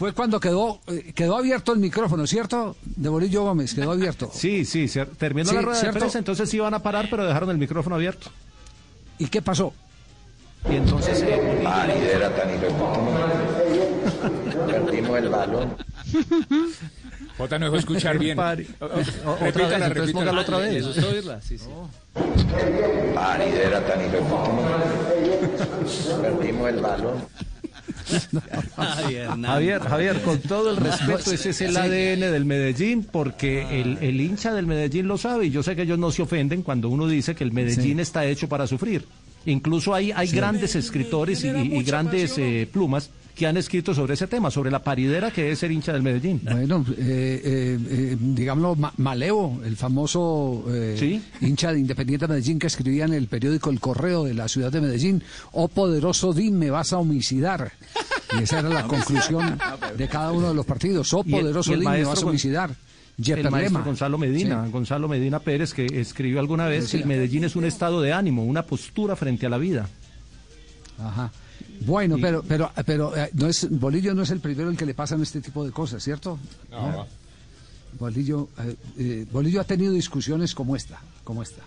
Fue cuando quedó, eh, quedó abierto el micrófono, ¿cierto? De Bolillo Gómez, quedó abierto. Sí, sí, terminó Sí, la rueda ¿cierto? de prensa, entonces iban a parar, pero dejaron el micrófono abierto. ¿Y qué pasó? Y entonces eh, Ay, era tan Perdimos el balón. Jota no dejó escuchar bien. O- o- otra vez, repítala, repítala. póngalo otra vez. Ay, era tan hijo Perdimos el balón. Javier, Javier, con todo el respeto, ese es el ADN del Medellín, porque el, el hincha del Medellín lo sabe, y yo sé que ellos no se ofenden cuando uno dice que el Medellín está hecho para sufrir. Incluso hay, hay grandes escritores y, y- y grandes eh, plumas que han escrito sobre ese tema, sobre la paridera que es ser hincha del Medellín. Bueno, eh, eh, eh, digámoslo, Ma- Maleo, el famoso eh, Sí. hincha de Independiente Medellín que escribía en el periódico El Correo de la ciudad de Medellín, oh poderoso Dim, me vas a homicidar. Y esa era la conclusión de cada uno de los partidos. Oh poderoso maestro vas a homicidar. El maestro Lema. Gonzalo Medina, Sí. Gonzalo Medina Pérez, que escribió alguna vez que el Medellín es un estado de ánimo, una postura frente a la vida. Ajá. Bueno, pero pero pero eh, no es Bolillo no es el primero el que le pasan este tipo de cosas, ¿cierto? No, Bolillo eh, eh, Bolillo ha tenido discusiones como esta, como esta.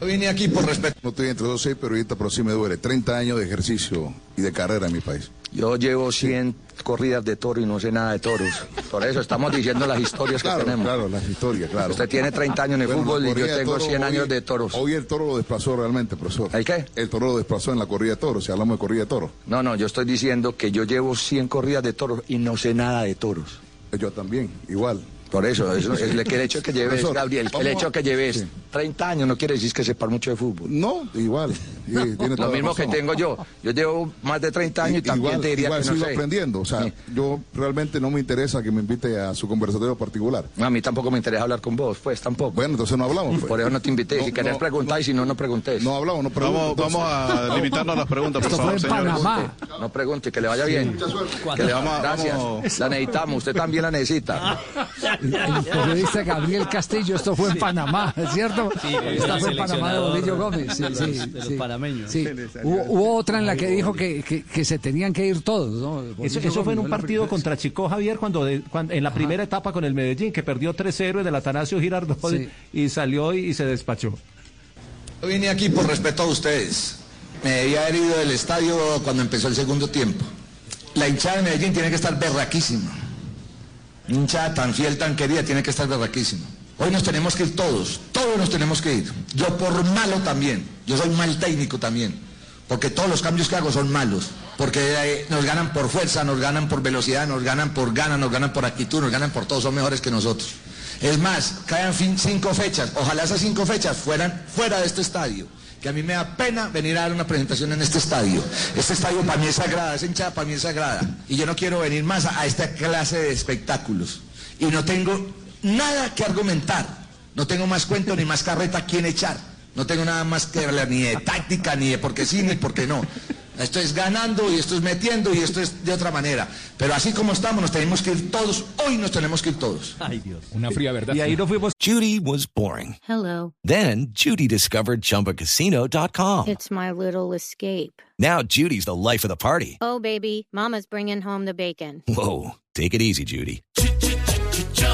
Vine aquí por respeto. No estoy entre dos seis, pero ahorita pero sí me duele. 30 años de ejercicio y de carrera en mi país. Yo llevo 100 corridas de toro y no sé nada de toros. Por eso estamos diciendo las historias que tenemos. claro, las historias, claro. Usted tiene 30 años en el Bueno, fútbol y yo tengo toros 100 años de toros. Hoy el toro lo desplazó realmente, profesor. ¿El qué? El toro lo desplazó en la corrida de toros, si hablamos de corrida de toros. No, no, yo estoy diciendo que yo llevo 100 corridas de toros y no sé nada de toros. Yo también, igual. Por eso, eso es el, que el hecho que lleves, Gabriel, el hecho que lleves Sí. 30 años no quiere decir que sepas mucho de fútbol. No, igual. Tiene Lo mismo que tengo yo. Yo llevo más de 30 años y, también igual, te diría igual que no sigo sé. aprendiendo. O sea, Sí. yo realmente no me interesa que me invite a su conversatorio particular. No, a mí tampoco me interesa hablar con vos, pues tampoco. Bueno, entonces no hablamos. pues. Por eso no te invité. si querés no, preguntar y si no, no preguntes. No hablamos, no preguntamos. Vamos, vamos a limitarnos a las preguntas, por Esto fue favor, en. Panamá. No pregunte, que le vaya bien. Que le Vamos a- Gracias. vamos- La necesitamos, usted también la necesita. El, el periodista Gabriel Castillo, esto fue en Panamá, ¿es cierto? Fue en Panamá de Bolillo Gómez. Sí, sí, Sí. Hubo, hubo otra en la que dijo que, que, que se tenían que ir todos, ¿no? Eso, fue en un partido contra Chico Javier cuando, de- cuando- en la primera etapa con el Medellín, que perdió 3-0 del Atanasio Girardot Sí. y salió y, y se despachó. Yo vine aquí por respeto a ustedes. Me había herido del estadio cuando empezó el segundo tiempo. La hinchada de Medellín tiene que estar berraquísima. Una hinchada tan fiel, tan querida, tiene que estar berraquísima. Hoy nos tenemos que ir todos, todos nos tenemos que ir. Yo por malo también, yo soy mal técnico también, porque todos los cambios que hago son malos, porque eh, nos ganan por fuerza, nos ganan por velocidad, nos ganan por ganas, nos ganan por actitud, nos ganan por todo, son mejores que nosotros. Es más, caen cinco fechas, ojalá esas cinco fechas fueran fuera de este estadio. Que a mí me da pena venir a dar una presentación en este estadio. Este estadio para mí es sagrada, esa hinchada para mí es sagrada. Y yo no quiero venir más a, a esta clase de espectáculos. Y no tengo nada que argumentar. No tengo más cuento ni más carreta a quien echar. No tengo nada más que hablar ni de táctica, ni de por qué sí, ni por qué no. Esto es ganando y esto es metiendo y esto es de otra manera. Pero así como estamos, nos tenemos que ir todos. Hoy nos tenemos que ir todos. Una fría verdad. Y ahí no fuimos Judy was boring. Hello. Then Judy discovered ChumbaCasino.com. It's my little escape. Now Judy's the life of the party. Oh, baby, Mama's bringing home the bacon. Whoa, take it easy, Judy.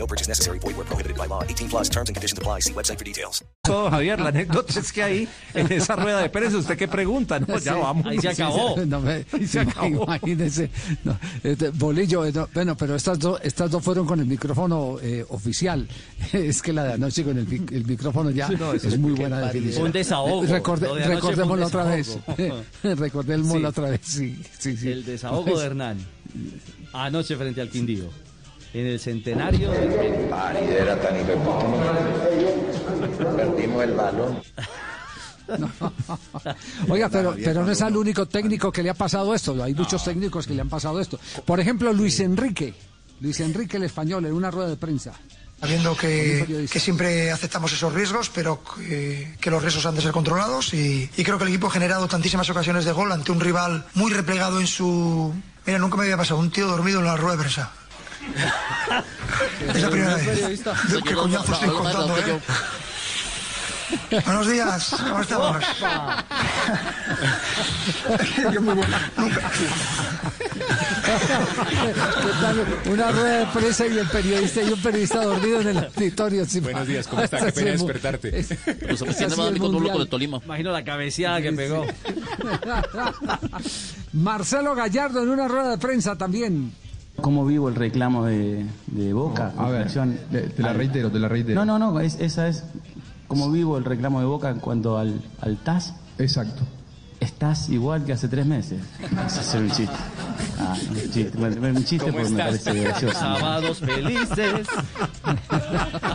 No purchase necessary. Void where prohibited by law. 18 plus terms and conditions apply. See website for details. todo, Javier. La anécdota es que ahí, en esa rueda de prensa, ¿usted qué pregunta? No, ya Sí. vamos. Sí, sí, no me- Ahí se acabó. Imagínese. No, este, bolillo, no, bueno, pero estas, dos estas dos fueron con el micrófono eh, oficial. Es que la de anoche con el, el micrófono ya Sí, no, es es muy buena definición. Un desahogo. Eh, recorde- de recordémoslo otra vez. recordémoslo Sí. otra vez, sí. sí, sí. El desahogo Pues, de Hernán. anoche frente al Quindío. En el centenario del Era tan Perdimos el balón. Oiga, pero, pero no es el único técnico que le ha pasado esto. Hay muchos técnicos que le han pasado esto. Por ejemplo, Luis Enrique. Luis Enrique el español en una rueda de prensa. Sabiendo que, que siempre aceptamos esos riesgos, pero que, que los riesgos han de ser controlados y, y creo que el equipo ha generado tantísimas ocasiones de gol ante un rival muy replegado en su... Mira, nunca me había pasado un tío dormido en la rueda de prensa. Es la primera vez. ¿Qué coñazo estoy contando, eh? Buenos días, ¿cómo estamos? Una rueda de prensa y el periodista y un periodista dormido en el auditorio. Buenos días, ¿cómo está? Qué pena despertarte. Imagino la cabeceada que pegó. Marcelo Gallardo en una rueda de prensa también. ¿Cómo vivo el reclamo de, de Boca? a ver, te, te la reitero, te la reitero. No, no, no, es, esa es cómo vivo el reclamo de Boca en cuanto al, al TAS. Exacto. Estás igual que hace tres meses. Es un chiste. Ah, un chiste, un chiste porque me parece gracioso. Sábados felices.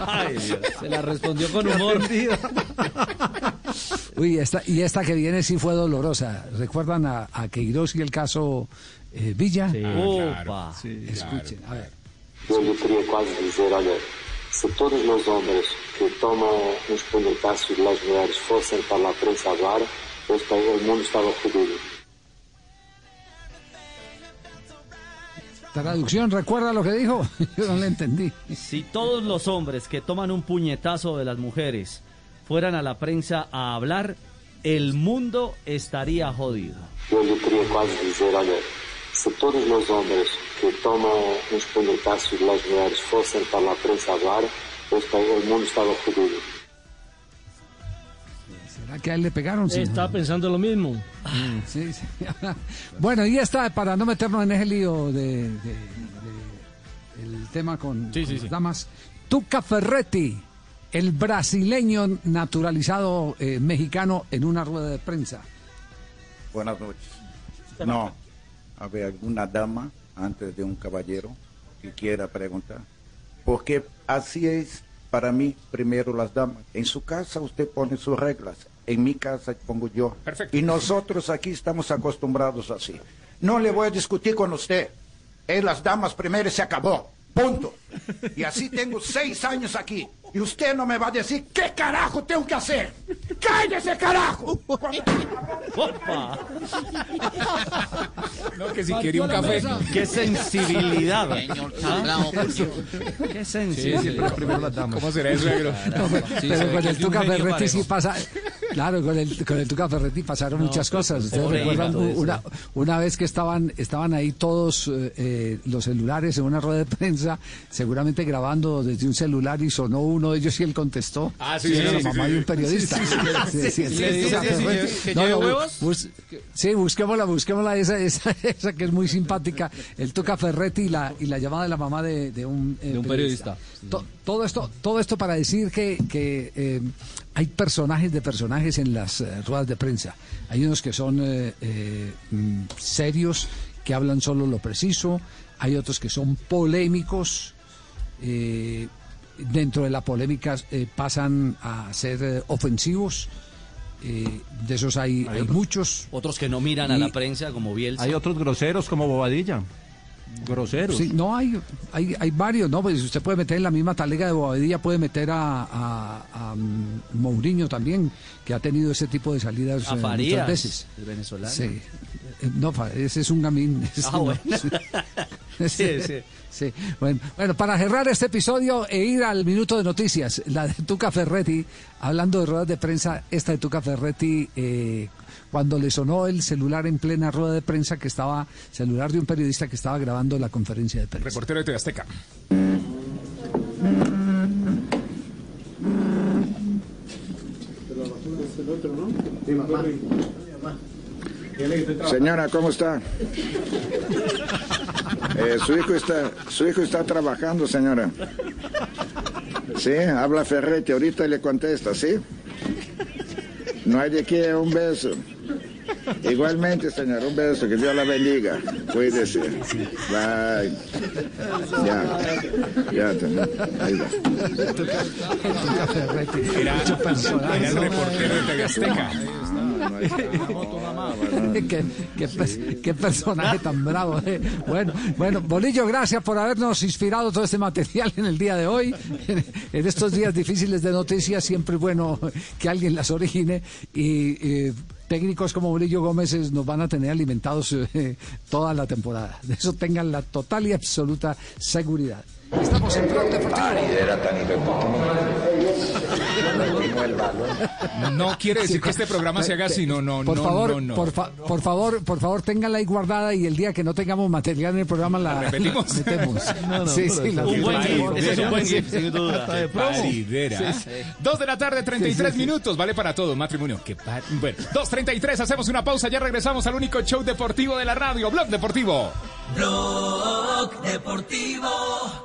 Ay, Dios. Se la respondió con humor. Uy, esta, y esta que viene sí fue dolorosa. ¿Recuerdan a, a Queiroz y el caso eh, Villa? Sí. Ah, claro. Opa. Sí, Escuchen, a ver. Eu lhe queria quase dizer, olha, se todos os homens que tomam uns puñetazos das mulheres fossem para a prensa agora, este país, o mundo estava fodido. Traducción, ¿recuerda lo que dijo? Yo no le entendí. Si todos los hombres que toman un puñetazo de las mujeres fueran a la prensa a hablar, el mundo estaría jodido. Eu lhe queria quase dizer, olha, se todos os homens que tomam uns puñetazos das mulheres fossem para a prensa agora, este país, o mundo estava fodido. ¿Será que a él le pegaron? Sí, Está pensando lo mismo. Sí, sí. bueno, y esta, para no meternos en ese lío de, de- de- el tema con, Sí, con sí, las sí. damas, Tuca Ferretti, el brasileño naturalizado eh, mexicano en una rueda de prensa. Buenas noches. No, a ver, alguna dama antes de un caballero que quiera preguntar. Porque así es para mí, primero las damas. En su casa usted pone sus reglas, en mi casa pongo yo. Perfecto. Y nosotros aquí estamos acostumbrados así. No le voy a discutir con usted. Es las damas primero y se acabó. Punto. Y así tengo seis años aquí. Y usted no me va a decir qué carajo tengo que hacer. ¡Cállese, carajo! No, que si quería un café. ¡Qué sensibilidad! ¿Ah? ¡Qué sensibilidad! ¿Cómo será eso, suegro? No, Sí, pero se con genio Ferretti sí parejo. pasa. Claro, con el, con el Tuca Ferretti pasaron muchas cosas. Ustedes recuerdan una, una vez que estaban, estaban ahí todos eh, eh, los celulares en una rueda de prensa, seguramente grabando desde un celular y sonó uno de ellos y él contestó. Ah, sí, sí, era sí, la mamá sí. de un periodista. Sí, busquémosla, busquémosla esa, esa, esa que es muy simpática. El Tuca Ferretti y la, y la llamada de la mamá de, de un, eh, De un periodista. To- todo esto, todo esto para decir que, que, eh, hay personajes de personajes en las eh, ruedas de prensa. Hay unos que son eh, eh, mm, serios, que hablan solo lo preciso. Hay otros que son polémicos. eh, dentro de la polémica eh, pasan a ser eh, ofensivos. eh, de esos hay, hay muchos. Otros que no miran a la prensa como Bielsa. Hay otros groseros como Bobadilla. Groseros. Sí, no hay, hay, hay varios, ¿no? Pues usted puede meter en la misma talega de Bobadilla, puede meter a, a, a, mm, Mourinho también, que ha tenido ese tipo de salidas A eh, Farías, muchas veces. el venezolano. Sí. Eh, No, ese es un gamín. ese Ah, no. bueno. Sí, Sí, sí. sí. Bueno, bueno, para cerrar este episodio e ir al minuto de noticias, la de Tuca Ferretti, hablando de ruedas de prensa, esta de Tuca Ferretti, eh, cuando le sonó el celular en plena rueda de prensa que estaba, celular de un periodista que estaba grabando la conferencia de prensa. Reportero de TV Azteca. Señora, ¿cómo está? Eh, su hijo está, su hijo está trabajando, señora. Sí, habla Ferretti, ahorita le contesta, ¿sí? No hay de qué, un beso. Igualmente, señor, un beso, que Dios la bendiga. Cuídese. Bye. Ya, ya, ahí va. Era, era el reportero de ¿Qué, qué, qué, personaje tan bravo. Eh. Bueno, bueno, Bolillo, gracias por habernos inspirado todo este material en el día de hoy. En, estos días difíciles de noticias, siempre es bueno que alguien las origine y. técnicos como Bolillo Gómez nos van a tener alimentados eh, toda la temporada. De eso tengan la total y absoluta seguridad. Estamos en Blog No quiere decir que este programa se haga así, no, no, por no, favor, no, Por, por, favor, por favor, ténganla ahí guardada y el día que no tengamos material en el programa la, repetimos. metemos. sí, sí, la un buen GIF, ese es un buen GIF, sin duda. Paridera. Dos de la tarde, 33 minutos, vale para todo, matrimonio. Qué par... Bueno, 2.33, hacemos una pausa, ya regresamos al único show deportivo de la radio, Blog Deportivo. Blog Deportivo